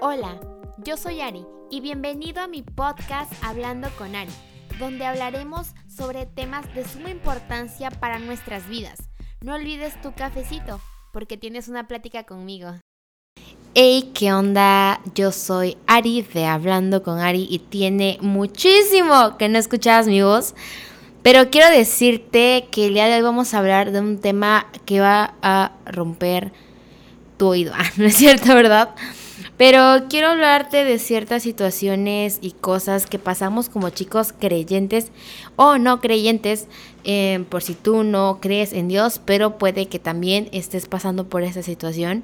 Hola, yo soy Ari y bienvenido a mi podcast Hablando con Ari, donde hablaremos sobre temas de suma importancia para nuestras vidas. No olvides tu cafecito, porque tienes una plática conmigo. Hey, ¿qué onda? Yo soy Ari de Hablando con Ari y tiene muchísimo que no escuchabas mi voz. Pero quiero decirte que el día de hoy vamos a hablar de un tema que va a romper tu oído. Ah, no es cierto, ¿verdad? Pero quiero hablarte de ciertas situaciones y cosas que pasamos como chicos creyentes o no creyentes, eh, por si tú no crees en Dios, pero puede que también estés pasando por esa situación.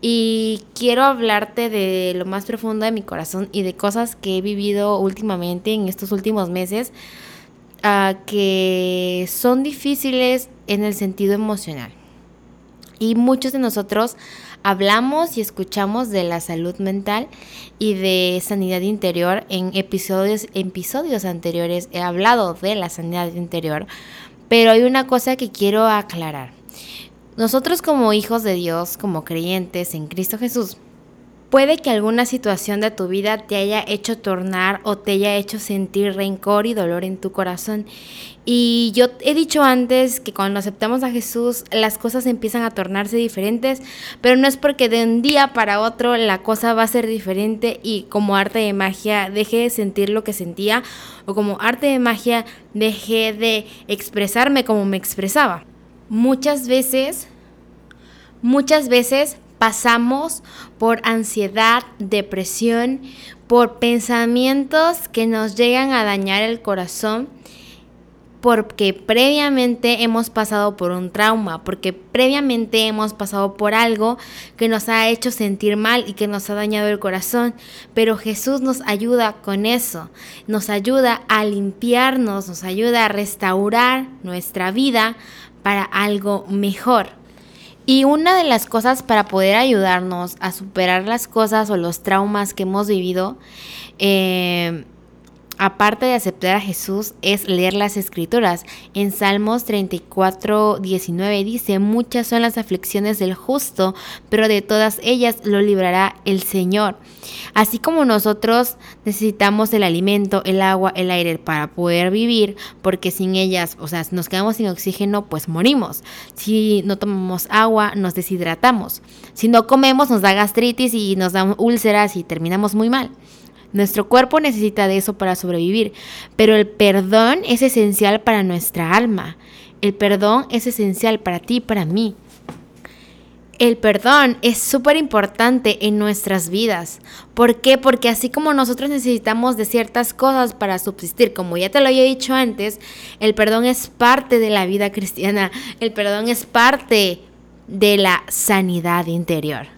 Y quiero hablarte de lo más profundo de mi corazón y de cosas que he vivido últimamente en estos últimos meses uh, que son difíciles en el sentido emocional. Y muchos de nosotros hablamos y escuchamos de la salud mental y de sanidad interior. En episodios, episodios anteriores he hablado de la sanidad interior, pero hay una cosa que quiero aclarar. Nosotros como hijos de Dios, como creyentes en Cristo Jesús, Puede que alguna situación de tu vida te haya hecho tornar o te haya hecho sentir rencor y dolor en tu corazón. Y yo he dicho antes que cuando aceptamos a Jesús las cosas empiezan a tornarse diferentes, pero no es porque de un día para otro la cosa va a ser diferente y como arte de magia dejé de sentir lo que sentía o como arte de magia dejé de expresarme como me expresaba. Muchas veces, muchas veces pasamos por ansiedad, depresión, por pensamientos que nos llegan a dañar el corazón porque previamente hemos pasado por un trauma, porque previamente hemos pasado por algo que nos ha hecho sentir mal y que nos ha dañado el corazón. Pero Jesús nos ayuda con eso, nos ayuda a limpiarnos, nos ayuda a restaurar nuestra vida para algo mejor. Y una de las cosas para poder ayudarnos a superar las cosas o los traumas que hemos vivido, eh, aparte de aceptar a Jesús, es leer las escrituras. En Salmos 34, 19 dice, muchas son las aflicciones del justo, pero de todas ellas lo librará el Señor. Así como nosotros necesitamos el alimento, el agua, el aire para poder vivir, porque sin ellas, o sea, nos quedamos sin oxígeno, pues morimos. Si no tomamos agua, nos deshidratamos. Si no comemos, nos da gastritis y nos da úlceras y terminamos muy mal. Nuestro cuerpo necesita de eso para sobrevivir, pero el perdón es esencial para nuestra alma. El perdón es esencial para ti para mí. El perdón es súper importante en nuestras vidas. ¿Por qué? Porque así como nosotros necesitamos de ciertas cosas para subsistir, como ya te lo había dicho antes, el perdón es parte de la vida cristiana. El perdón es parte de la sanidad interior.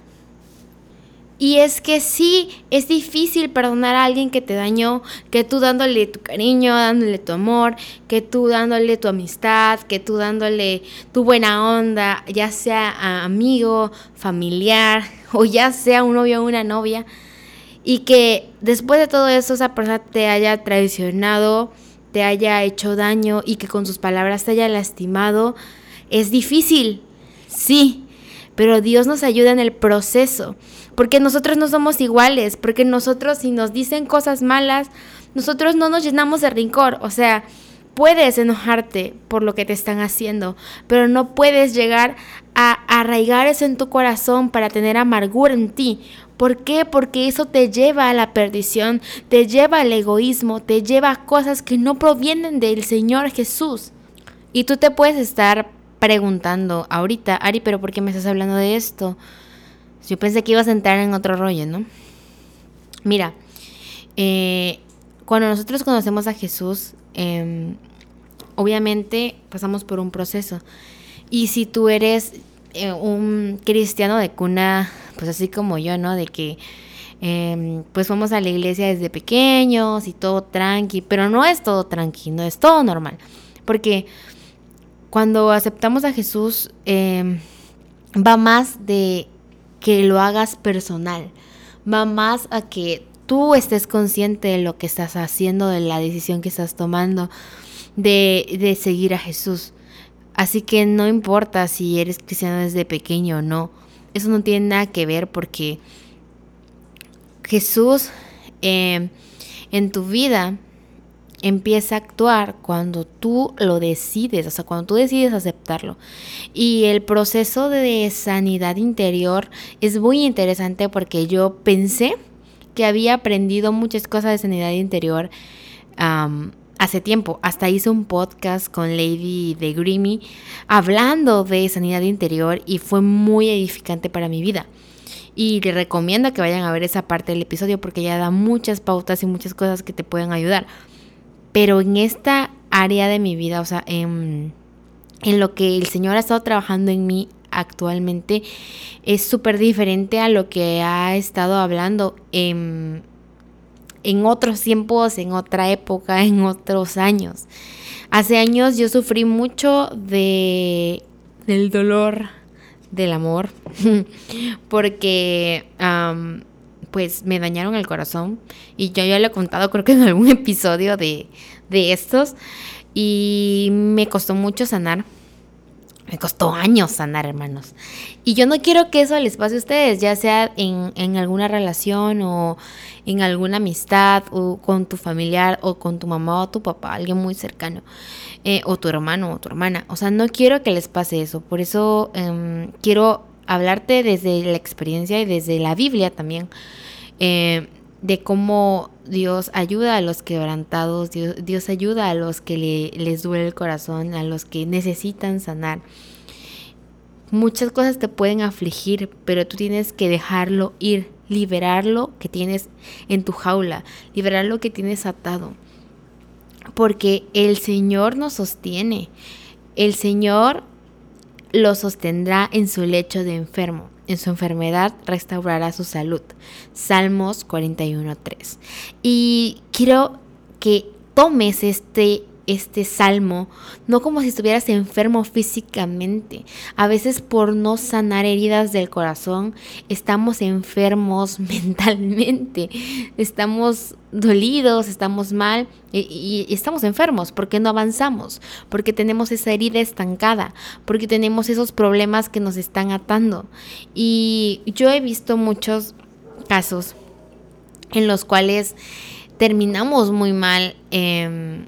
Y es que sí, es difícil perdonar a alguien que te dañó, que tú dándole tu cariño, dándole tu amor, que tú dándole tu amistad, que tú dándole tu buena onda, ya sea amigo, familiar o ya sea un novio o una novia. Y que después de todo eso esa persona te haya traicionado, te haya hecho daño y que con sus palabras te haya lastimado, es difícil, sí, pero Dios nos ayuda en el proceso porque nosotros no somos iguales, porque nosotros si nos dicen cosas malas, nosotros no nos llenamos de rencor, o sea, puedes enojarte por lo que te están haciendo, pero no puedes llegar a arraigar eso en tu corazón para tener amargura en ti. ¿Por qué? Porque eso te lleva a la perdición, te lleva al egoísmo, te lleva a cosas que no provienen del Señor Jesús. Y tú te puedes estar preguntando ahorita, Ari, pero ¿por qué me estás hablando de esto? Yo pensé que ibas a entrar en otro rollo, ¿no? Mira, eh, cuando nosotros conocemos a Jesús, em, obviamente pasamos por un proceso. Y si tú eres eh, un cristiano de cuna, pues así como yo, ¿no? De que em, pues vamos a la iglesia desde pequeños y todo tranqui, pero no es todo tranqui, no es todo normal. Porque cuando aceptamos a Jesús, em, va más de que lo hagas personal. Va más a que tú estés consciente de lo que estás haciendo, de la decisión que estás tomando, de, de seguir a Jesús. Así que no importa si eres cristiano desde pequeño o no. Eso no tiene nada que ver porque Jesús eh, en tu vida empieza a actuar cuando tú lo decides, o sea, cuando tú decides aceptarlo. Y el proceso de sanidad interior es muy interesante porque yo pensé que había aprendido muchas cosas de sanidad interior hace tiempo. Hasta hice un podcast con Lady de Grimmy hablando de sanidad interior y fue muy edificante para mi vida. Y te recomiendo que vayan a ver esa parte del episodio porque ya da muchas pautas y muchas cosas que te pueden ayudar. Pero en esta área de mi vida, o sea, en, lo que el Señor ha estado trabajando en mí actualmente, es súper diferente a lo que ha estado hablando en, en otros tiempos, en otra época, en otros años. Hace años yo sufrí mucho de del dolor del amor porque pues me dañaron el corazón y yo ya lo he contado creo que en algún episodio de, de estos y me costó mucho sanar. Me costó años sanar, hermanos. Y yo no quiero que eso les pase a ustedes, ya sea en, en, alguna relación o en alguna amistad o con tu familiar o con tu mamá o tu papá, alguien muy cercano, eh, o tu hermano o tu hermana. O sea, no quiero que les pase eso. Por eso em, quiero hablarte desde la experiencia y desde la Biblia también, eh, de cómo Dios ayuda a los quebrantados, Dios, Dios ayuda a los que le, les duele el corazón, a los que necesitan sanar. Muchas cosas te pueden afligir, pero tú tienes que dejarlo ir, liberar lo que tienes en tu jaula, liberar lo que tienes atado. Porque el Señor nos sostiene. El Señor lo sostendrá en su lecho de enfermo. En su enfermedad restaurará su salud. Salmos 41.3. Y quiero que tomes este este salmo, no como si estuvieras enfermo físicamente. A veces por no sanar heridas del corazón, estamos enfermos mentalmente, estamos dolidos, estamos mal y, estamos enfermos porque no avanzamos, porque tenemos esa herida estancada, porque tenemos esos problemas que nos están atando. Y yo he visto muchos casos en los cuales terminamos muy mal. Eh,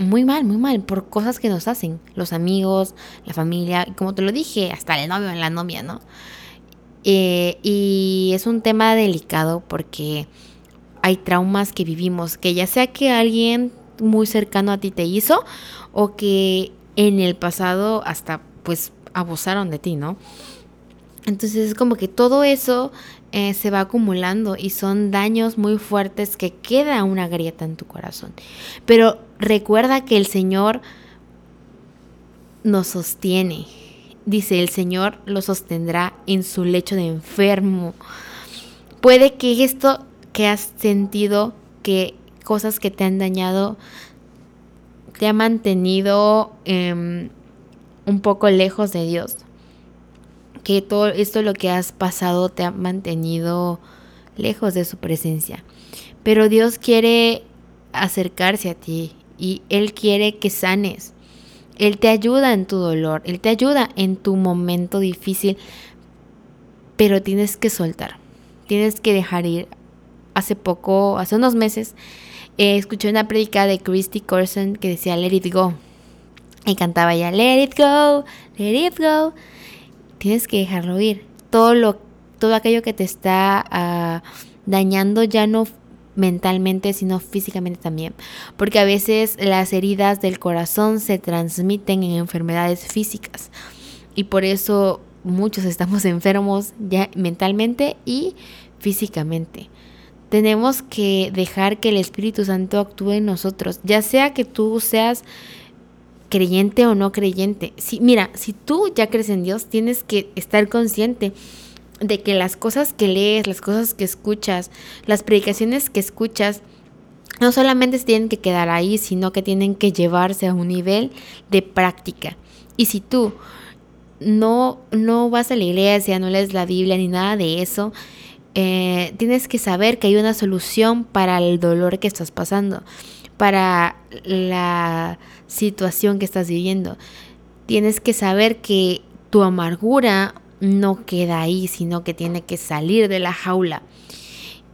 muy mal, muy mal, por cosas que nos hacen los amigos, la familia, como te lo dije, hasta el novio, la novia, ¿no? Eh, y es un tema delicado porque hay traumas que vivimos, que ya sea que alguien muy cercano a ti te hizo o que en el pasado hasta pues abusaron de ti, ¿no? Entonces es como que todo eso eh, se va acumulando y son daños muy fuertes que queda una grieta en tu corazón. Pero recuerda que el Señor nos sostiene. Dice, el Señor lo sostendrá en su lecho de enfermo. Puede que esto que has sentido, que cosas que te han dañado, te ha mantenido em, un poco lejos de Dios que todo esto lo que has pasado te ha mantenido lejos de su presencia. Pero Dios quiere acercarse a ti y Él quiere que sanes. Él te ayuda en tu dolor, Él te ayuda en tu momento difícil, pero tienes que soltar, tienes que dejar ir. Hace poco, hace unos meses, eh, escuché una predica de Christy Corson que decía Let it go. Y cantaba ya Let it go, let it go tienes que dejarlo ir. Todo, lo, todo aquello que te está ah, dañando ya no mentalmente, sino físicamente también. Porque a veces las heridas del corazón se transmiten en enfermedades físicas. Y por eso muchos estamos enfermos ya mentalmente y físicamente. Tenemos que dejar que el Espíritu Santo actúe en nosotros, ya sea que tú seas creyente o no creyente. Si, mira, si tú ya crees en Dios, tienes que estar consciente de que las cosas que lees, las cosas que escuchas, las predicaciones que escuchas, no solamente se tienen que quedar ahí, sino que tienen que llevarse a un nivel de práctica. Y si tú no, no vas a la iglesia, no lees la Biblia ni nada de eso, eh, tienes que saber que hay una solución para el dolor que estás pasando para la situación que estás viviendo. Tienes que saber que tu amargura no queda ahí, sino que tiene que salir de la jaula.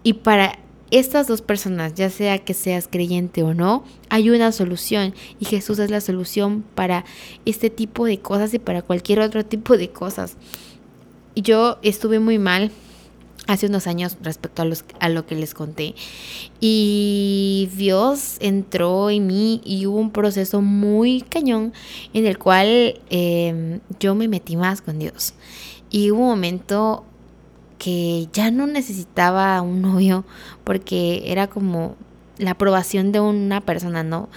Y para estas dos personas, ya sea que seas creyente o no, hay una solución y Jesús es la solución para este tipo de cosas y para cualquier otro tipo de cosas. Yo estuve muy mal hace unos años respecto a, los, a lo que les conté y Dios entró en mí y hubo un proceso muy cañón en el cual em, yo me metí más con Dios y hubo un momento que ya no necesitaba un novio porque era como la aprobación de una persona, ¿no?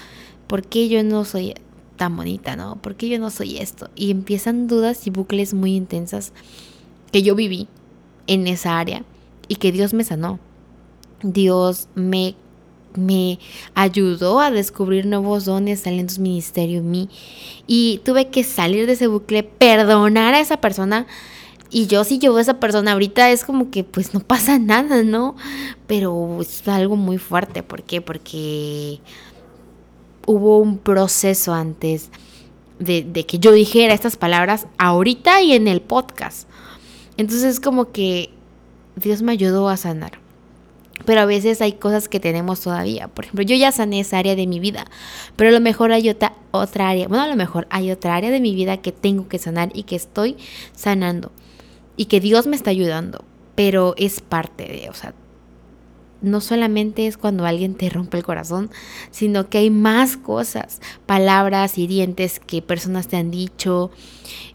¿Por qué yo no soy tan bonita, ¿no? ¿Por qué yo no soy esto? Y empiezan dudas y bucles muy intensas que yo viví en esa área y que Dios me sanó. Dios me, me ayudó a descubrir nuevos dones, talentos, ministerio en mí. Y tuve que salir de ese bucle, perdonar a esa persona y yo si llevo a esa persona ahorita es como que pues no pasa nada, ¿no? Pero es algo muy fuerte. ¿Por qué? Porque hubo un proceso antes de, de que yo dijera estas palabras ahorita y en el podcast. Entonces es como que Dios me ayudó a sanar. Pero a veces hay cosas que tenemos todavía. Por ejemplo, yo ya sané esa área de mi vida, pero a lo mejor hay otra, otra área, bueno, a lo mejor hay otra área de mi vida que tengo que sanar y que estoy sanando y que Dios me está ayudando, pero es parte de, o sea, no solamente es cuando alguien te rompe el corazón, sino que hay más cosas, palabras hirientes que personas te han dicho,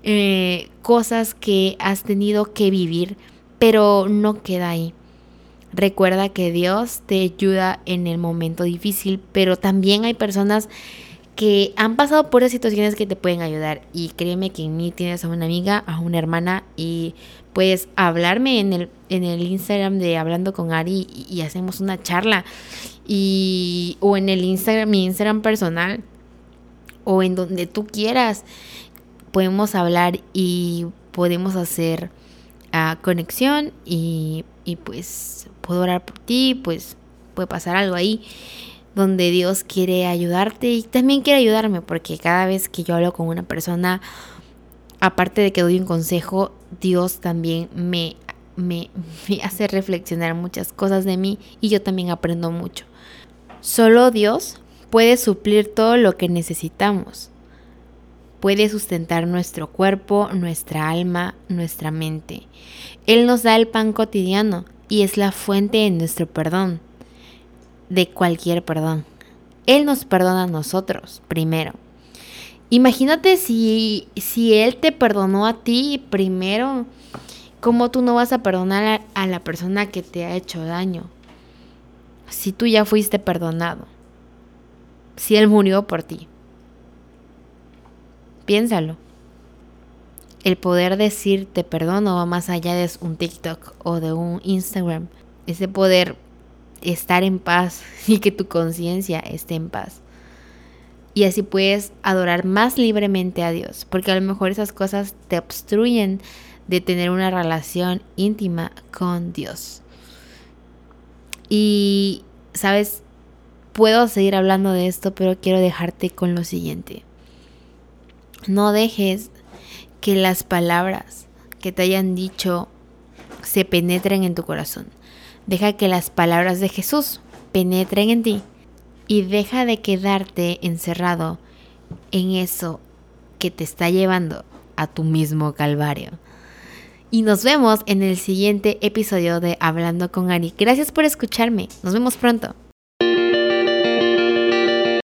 eh, cosas que has tenido que vivir, pero no queda ahí. Recuerda que Dios te ayuda en el momento difícil, pero también hay personas que han pasado por esas situaciones que te pueden ayudar. Y créeme que en mí tienes a una amiga, a una hermana y puedes hablarme en el, en el Instagram de Hablando con Ari y, hacemos una charla. Y, o en el Instagram, mi Instagram personal o en donde tú quieras. Podemos hablar y podemos hacer uh, conexión y, y pues puedo orar por ti, pues puede pasar algo ahí donde Dios quiere ayudarte y también quiere ayudarme, porque cada vez que yo hablo con una persona, aparte de que doy un consejo, Dios también me, me, me hace reflexionar muchas cosas de mí y yo también aprendo mucho. Solo Dios puede suplir todo lo que necesitamos. Puede sustentar nuestro cuerpo, nuestra alma, nuestra mente. Él nos da el pan cotidiano y es la fuente de nuestro perdón de cualquier perdón. Él nos perdona a nosotros primero. Imagínate si, si Él te perdonó a ti primero, ¿cómo tú no vas a perdonar a, la persona que te ha hecho daño? Si tú ya fuiste perdonado. Si Él murió por ti. Piénsalo. El poder decir te perdono va más allá de un TikTok o de un Instagram. Ese poder estar en paz y que tu conciencia esté en paz. Y así puedes adorar más libremente a Dios, porque a lo mejor esas cosas te obstruyen de tener una relación íntima con Dios. Y, sabes, puedo seguir hablando de esto, pero quiero dejarte con lo siguiente. No dejes que las palabras que te hayan dicho se penetren en tu corazón. Deja que las palabras de Jesús penetren en ti y deja de quedarte encerrado en eso que te está llevando a tu mismo calvario. Y nos vemos en el siguiente episodio de Hablando con Ari. Gracias por escucharme. Nos vemos pronto.